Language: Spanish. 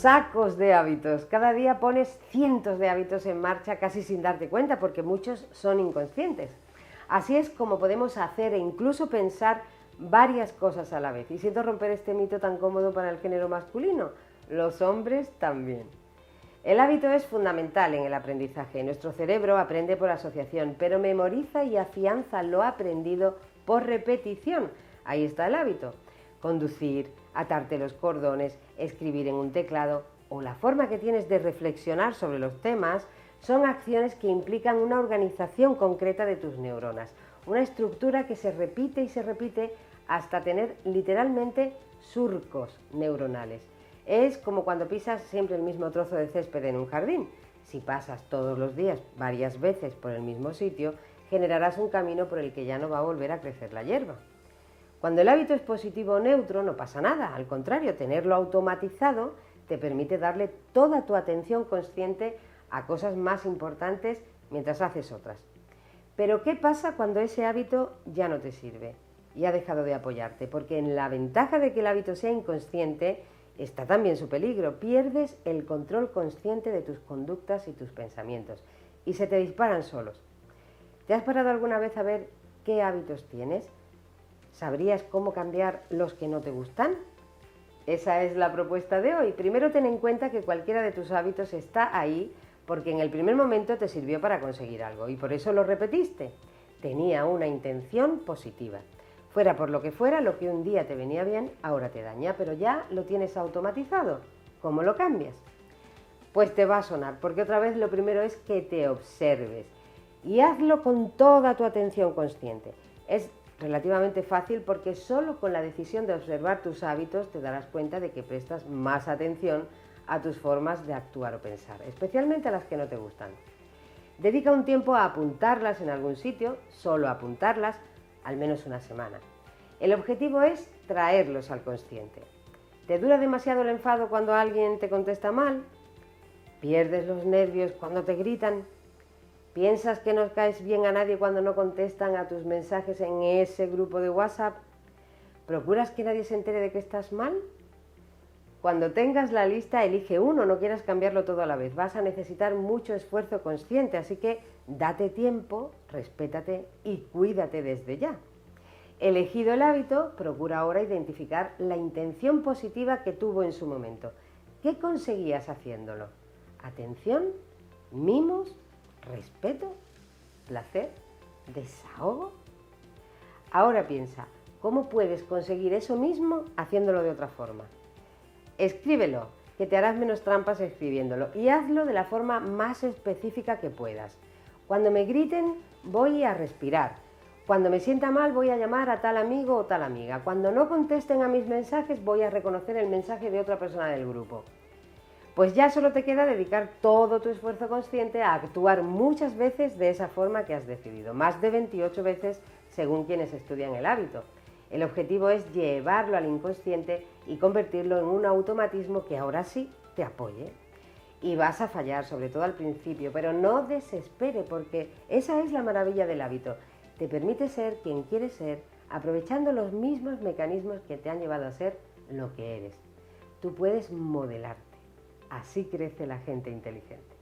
sacos de hábitos. Cada día pones cientos de hábitos en marcha casi sin darte cuenta porque muchos son inconscientes. Así es como podemos hacer e incluso pensar varias cosas a la vez. Y siento romper este mito tan cómodo para el género masculino. Los hombres también. El hábito es fundamental en el aprendizaje. Nuestro cerebro aprende por asociación, pero memoriza y afianza lo aprendido por repetición. Ahí está el hábito. Conducir, atarte los cordones, escribir en un teclado o la forma que tienes de reflexionar sobre los temas son acciones que implican una organización concreta de tus neuronas, una estructura que se repite y se repite hasta tener literalmente surcos neuronales. Es como cuando pisas siempre el mismo trozo de césped en un jardín. Si pasas todos los días varias veces por el mismo sitio, generarás un camino por el que ya no va a volver a crecer la hierba. Cuando el hábito es positivo o neutro, no pasa nada. Al contrario, tenerlo automatizado te permite darle toda tu atención consciente a cosas más importantes mientras haces otras. Pero ¿qué pasa cuando ese hábito ya no te sirve y ha dejado de apoyarte? Porque en la ventaja de que el hábito sea inconsciente está también su peligro. Pierdes el control consciente de tus conductas y tus pensamientos y se te disparan solos. ¿Te has parado alguna vez a ver qué hábitos tienes? ¿Sabrías cómo cambiar los que no te gustan? Esa es la propuesta de hoy. Primero ten en cuenta que cualquiera de tus hábitos está ahí porque en el primer momento te sirvió para conseguir algo y por eso lo repetiste. Tenía una intención positiva. Fuera por lo que fuera, lo que un día te venía bien, ahora te daña, pero ya lo tienes automatizado. ¿Cómo lo cambias? Pues te va a sonar, porque otra vez lo primero es que te observes y hazlo con toda tu atención consciente. Es relativamente fácil porque solo con la decisión de observar tus hábitos te darás cuenta de que prestas más atención a tus formas de actuar o pensar, especialmente a las que no te gustan. Dedica un tiempo a apuntarlas en algún sitio, solo apuntarlas, al menos una semana. El objetivo es traerlos al consciente. ¿Te dura demasiado el enfado cuando alguien te contesta mal? ¿Pierdes los nervios cuando te gritan? ¿Piensas que no caes bien a nadie cuando no contestan a tus mensajes en ese grupo de WhatsApp? ¿Procuras que nadie se entere de que estás mal? Cuando tengas la lista, elige uno, no quieras cambiarlo todo a la vez. Vas a necesitar mucho esfuerzo consciente, así que date tiempo, respétate y cuídate desde ya. Elegido el hábito, procura ahora identificar la intención positiva que tuvo en su momento. ¿Qué conseguías haciéndolo? ¿Atención? ¿Mimos? Respeto, placer, desahogo. Ahora piensa, ¿cómo puedes conseguir eso mismo haciéndolo de otra forma? Escríbelo, que te harás menos trampas escribiéndolo y hazlo de la forma más específica que puedas. Cuando me griten, voy a respirar. Cuando me sienta mal, voy a llamar a tal amigo o tal amiga. Cuando no contesten a mis mensajes, voy a reconocer el mensaje de otra persona del grupo pues ya solo te queda dedicar todo tu esfuerzo consciente a actuar muchas veces de esa forma que has decidido, más de 28 veces según quienes estudian el hábito. El objetivo es llevarlo al inconsciente y convertirlo en un automatismo que ahora sí te apoye. Y vas a fallar, sobre todo al principio, pero no desespere porque esa es la maravilla del hábito. Te permite ser quien quieres ser, aprovechando los mismos mecanismos que te han llevado a ser lo que eres. Tú puedes modelarte. Así crece la gente inteligente.